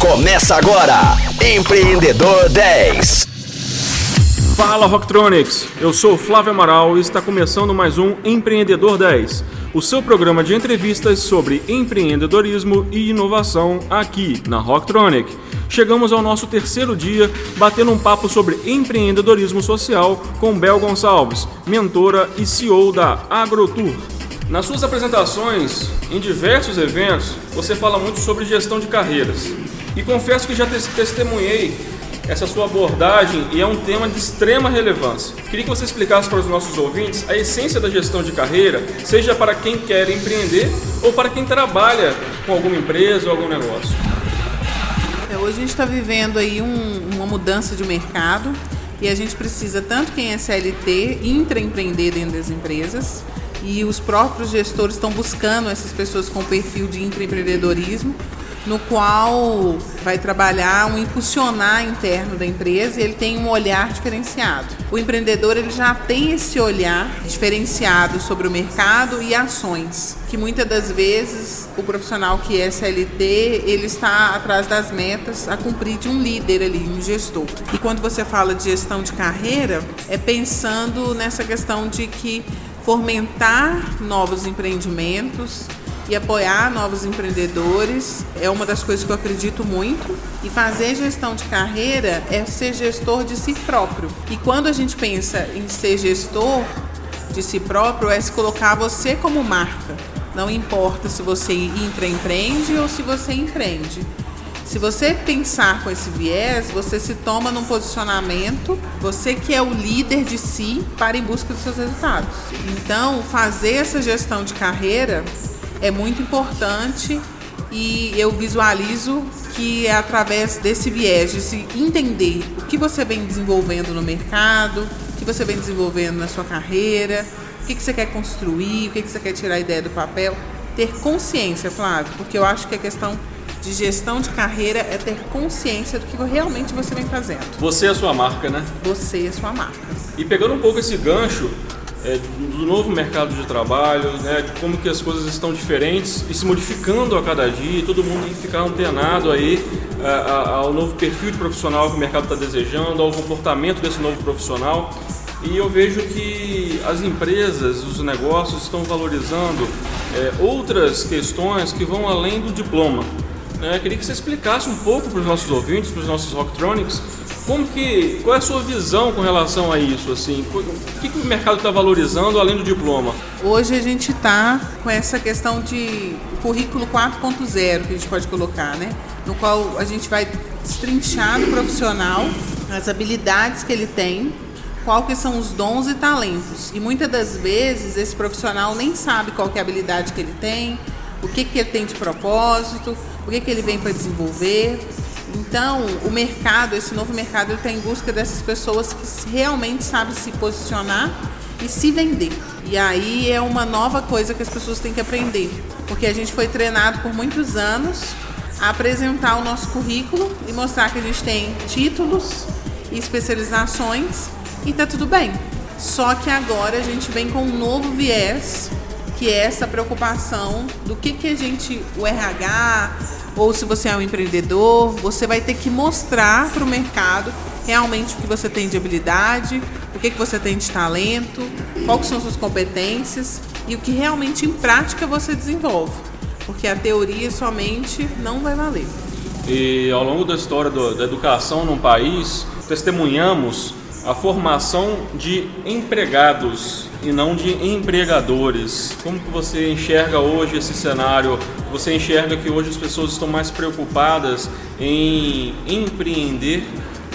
Começa agora, Empreendedor 10. Fala Rocktronics, eu sou Flávio Amaral e está começando mais um Empreendedor 10, o seu programa de entrevistas sobre empreendedorismo e inovação aqui na Rocktronic. Chegamos ao nosso terceiro dia batendo um papo sobre empreendedorismo social com Bel Gonçalves, mentora e CEO da AgroTour. Nas suas apresentações, em diversos eventos, você fala muito sobre gestão de carreiras. E confesso que já testemunhei essa sua abordagem e é um tema de extrema relevância. Queria que você explicasse para os nossos ouvintes a essência da gestão de carreira, seja para quem quer empreender ou para quem trabalha com alguma empresa ou algum negócio. É, hoje a gente está vivendo aí um, uma mudança de mercado e a gente precisa tanto quem é CLT intraempreender dentro das empresas e os próprios gestores estão buscando essas pessoas com perfil de intraempreendedorismo no qual vai trabalhar um impulsionar interno da empresa e ele tem um olhar diferenciado. O empreendedor ele já tem esse olhar diferenciado sobre o mercado e ações, que muitas das vezes o profissional que é CLT, ele está atrás das metas a cumprir de um líder ali, um gestor. E quando você fala de gestão de carreira, é pensando nessa questão de que fomentar novos empreendimentos, e apoiar novos empreendedores é uma das coisas que eu acredito muito. E fazer gestão de carreira é ser gestor de si próprio. E quando a gente pensa em ser gestor de si próprio, é se colocar você como marca. Não importa se você intraempreende ou se você empreende. Se você pensar com esse viés, você se toma num posicionamento, você que é o líder de si para em busca dos seus resultados. Então, fazer essa gestão de carreira é muito importante e eu visualizo que é através desse viés de se entender o que você vem desenvolvendo no mercado, o que você vem desenvolvendo na sua carreira, o que, que você quer construir, o que, que você quer tirar a ideia do papel, ter consciência, Flávio, porque eu acho que a questão de gestão de carreira é ter consciência do que realmente você vem fazendo. Você é a sua marca, né? Você é a sua marca. E pegando um pouco esse gancho, é, do novo mercado de trabalho, né, de como que as coisas estão diferentes e se modificando a cada dia, todo mundo tem que ficar antenado aí a, a, ao novo perfil de profissional que o mercado está desejando, ao comportamento desse novo profissional. E eu vejo que as empresas, os negócios estão valorizando é, outras questões que vão além do diploma. É, queria que você explicasse um pouco para os nossos ouvintes, para os nossos Rocktronics, como que, qual é a sua visão com relação a isso? Assim, o que, que o mercado está valorizando além do diploma? Hoje a gente está com essa questão de currículo 4.0 que a gente pode colocar, né? No qual a gente vai destrinchar no profissional as habilidades que ele tem, qual que são os dons e talentos. E muitas das vezes esse profissional nem sabe qual é a habilidade que ele tem, o que, que ele tem de propósito, o que, que ele vem para desenvolver. Então, o mercado, esse novo mercado, ele está em busca dessas pessoas que realmente sabem se posicionar e se vender. E aí é uma nova coisa que as pessoas têm que aprender, porque a gente foi treinado por muitos anos a apresentar o nosso currículo e mostrar que a gente tem títulos e especializações e tá tudo bem. Só que agora a gente vem com um novo viés, que é essa preocupação do que que a gente, o RH, ou se você é um empreendedor, você vai ter que mostrar para o mercado realmente o que você tem de habilidade, o que, que você tem de talento, quais são suas competências e o que realmente em prática você desenvolve. Porque a teoria somente não vai valer. E ao longo da história do, da educação num país, testemunhamos a formação de empregados e não de empregadores. Como que você enxerga hoje esse cenário? Você enxerga que hoje as pessoas estão mais preocupadas em empreender,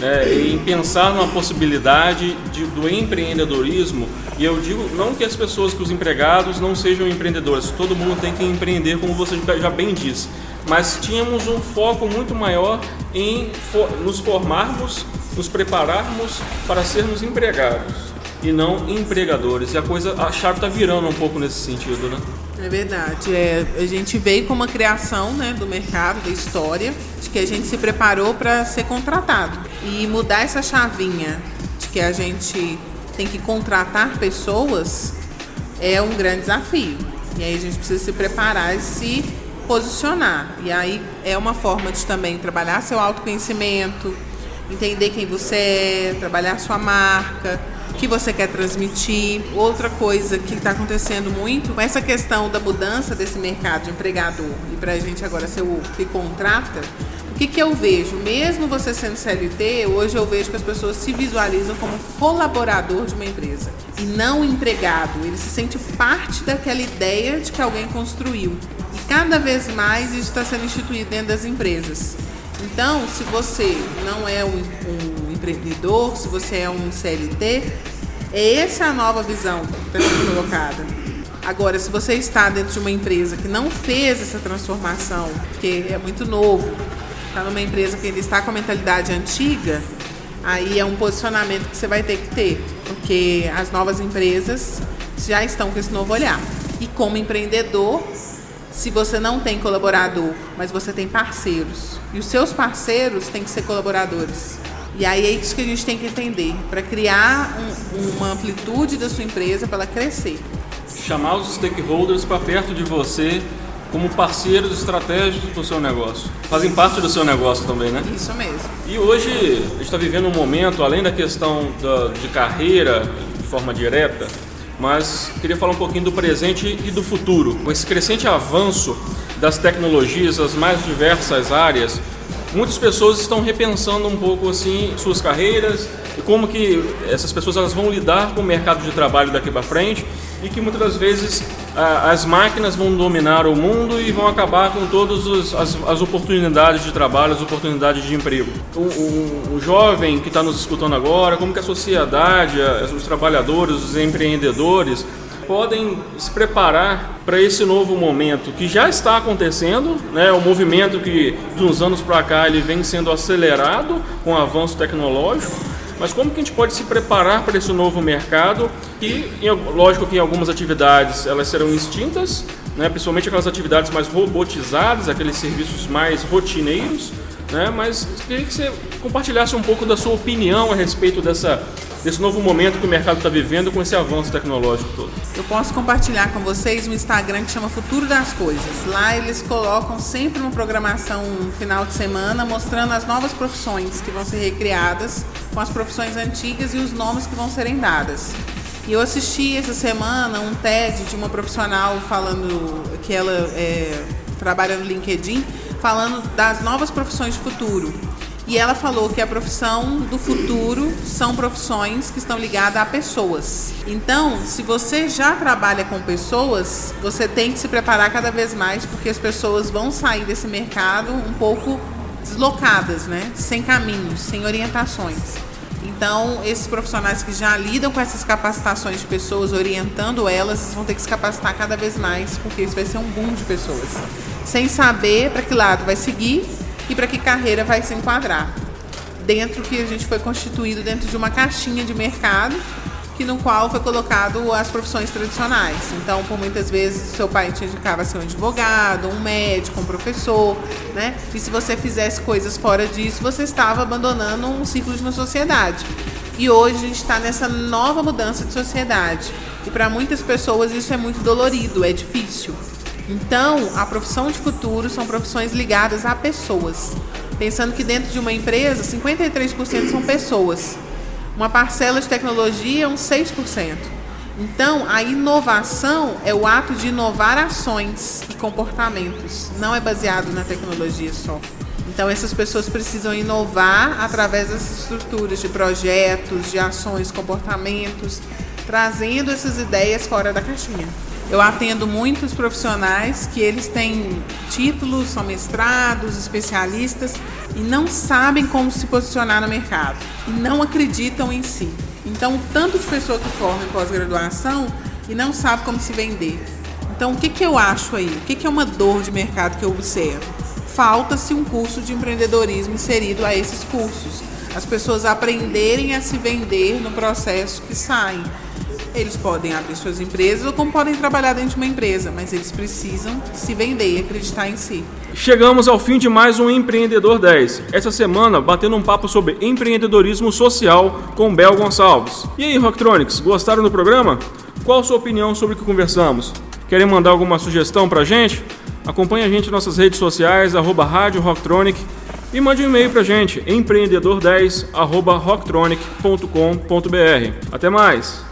né, em pensar numa possibilidade de, do empreendedorismo? E eu digo não que as pessoas, que os empregados não sejam empreendedores, todo mundo tem que empreender, como você já bem disse. Mas tínhamos um foco muito maior em nos formarmos, nos prepararmos para sermos empregados e não empregadores. E a coisa, a chave está virando um pouco nesse sentido, né? É verdade. É, a gente veio com uma criação né, do mercado, da história, de que a gente se preparou para ser contratado. E mudar essa chavinha de que a gente tem que contratar pessoas é um grande desafio. E aí a gente precisa se preparar e se posicionar. E aí é uma forma de também trabalhar seu autoconhecimento, entender quem você é, trabalhar sua marca, o que você quer transmitir. Outra coisa que está acontecendo muito com essa questão da mudança desse mercado de empregador e para a gente agora ser o que contrata, o que, que eu vejo? Mesmo você sendo CLT, hoje eu vejo que as pessoas se visualizam como colaborador de uma empresa e não empregado. Ele se sente parte daquela ideia de que alguém construiu. E cada vez mais isso está sendo instituído dentro das empresas. Então, se você não é um, um empreendedor, se você é um CLT, é essa a nova visão que está sendo colocada. Agora, se você está dentro de uma empresa que não fez essa transformação, porque é muito novo, está numa empresa que ainda está com a mentalidade antiga, aí é um posicionamento que você vai ter que ter, porque as novas empresas já estão com esse novo olhar. E como empreendedor, se você não tem colaborador, mas você tem parceiros, e os seus parceiros têm que ser colaboradores. E aí é isso que a gente tem que entender, para criar um, uma amplitude da sua empresa, para ela crescer. Chamar os stakeholders para perto de você como parceiros estratégicos do seu negócio. Fazem parte do seu negócio também, né? Isso mesmo. E hoje a gente está vivendo um momento, além da questão da, de carreira de forma direta, mas queria falar um pouquinho do presente e do futuro. Com esse crescente avanço das tecnologias, as mais diversas áreas, muitas pessoas estão repensando um pouco assim suas carreiras e como que essas pessoas elas vão lidar com o mercado de trabalho daqui para frente e que muitas das vezes as máquinas vão dominar o mundo e vão acabar com todas as, as oportunidades de trabalho, as oportunidades de emprego. O, o, o jovem que está nos escutando agora, como que a sociedade, os trabalhadores, os empreendedores podem se preparar para esse novo momento que já está acontecendo, né? O movimento que de uns anos para cá ele vem sendo acelerado com o avanço tecnológico mas como que a gente pode se preparar para esse novo mercado? E lógico que em algumas atividades elas serão extintas, né? principalmente aquelas atividades mais robotizadas, aqueles serviços mais rotineiros, né? Mas queria que você compartilhasse um pouco da sua opinião a respeito dessa, desse novo momento que o mercado está vivendo com esse avanço tecnológico todo. Eu posso compartilhar com vocês um Instagram que chama Futuro das Coisas. Lá eles colocam sempre uma programação no final de semana mostrando as novas profissões que vão ser recriadas com as profissões antigas e os nomes que vão serem dadas. E eu assisti essa semana um TED de uma profissional falando que ela é, trabalha no LinkedIn falando das novas profissões de futuro. E ela falou que a profissão do futuro são profissões que estão ligadas a pessoas. Então, se você já trabalha com pessoas, você tem que se preparar cada vez mais, porque as pessoas vão sair desse mercado um pouco deslocadas, né? Sem caminhos, sem orientações. Então, esses profissionais que já lidam com essas capacitações de pessoas, orientando elas, vão ter que se capacitar cada vez mais, porque isso vai ser um boom de pessoas sem saber para que lado vai seguir e para que carreira vai se enquadrar. Dentro que a gente foi constituído dentro de uma caixinha de mercado, que no qual foi colocado as profissões tradicionais. Então, por muitas vezes, seu pai te indicava ser um advogado, um médico, um professor, né? E se você fizesse coisas fora disso, você estava abandonando um ciclo de uma sociedade. E hoje a gente está nessa nova mudança de sociedade. E para muitas pessoas isso é muito dolorido, é difícil. Então, a profissão de futuro são profissões ligadas a pessoas. Pensando que dentro de uma empresa, 53% são pessoas. Uma parcela de tecnologia, uns 6%. Então, a inovação é o ato de inovar ações e comportamentos, não é baseado na tecnologia só. Então, essas pessoas precisam inovar através dessas estruturas de projetos, de ações, comportamentos, trazendo essas ideias fora da caixinha. Eu atendo muitos profissionais que eles têm títulos, são mestrados, especialistas e não sabem como se posicionar no mercado e não acreditam em si. Então, tanto de pessoa que forma em pós-graduação e não sabe como se vender. Então, o que, que eu acho aí? O que, que é uma dor de mercado que eu observo? Falta-se um curso de empreendedorismo inserido a esses cursos. As pessoas aprenderem a se vender no processo que saem. Eles podem abrir suas empresas ou como podem trabalhar dentro de uma empresa, mas eles precisam se vender e acreditar em si. Chegamos ao fim de mais um Empreendedor 10. Essa semana, batendo um papo sobre empreendedorismo social com Bel Gonçalves. E aí, Rocktronics, gostaram do programa? Qual a sua opinião sobre o que conversamos? Querem mandar alguma sugestão pra gente? Acompanhe a gente nas nossas redes sociais, arroba Rádio Rocktronic e mande um e-mail pra gente, empreendedor10 arroba rocktronic.com.br. Até mais!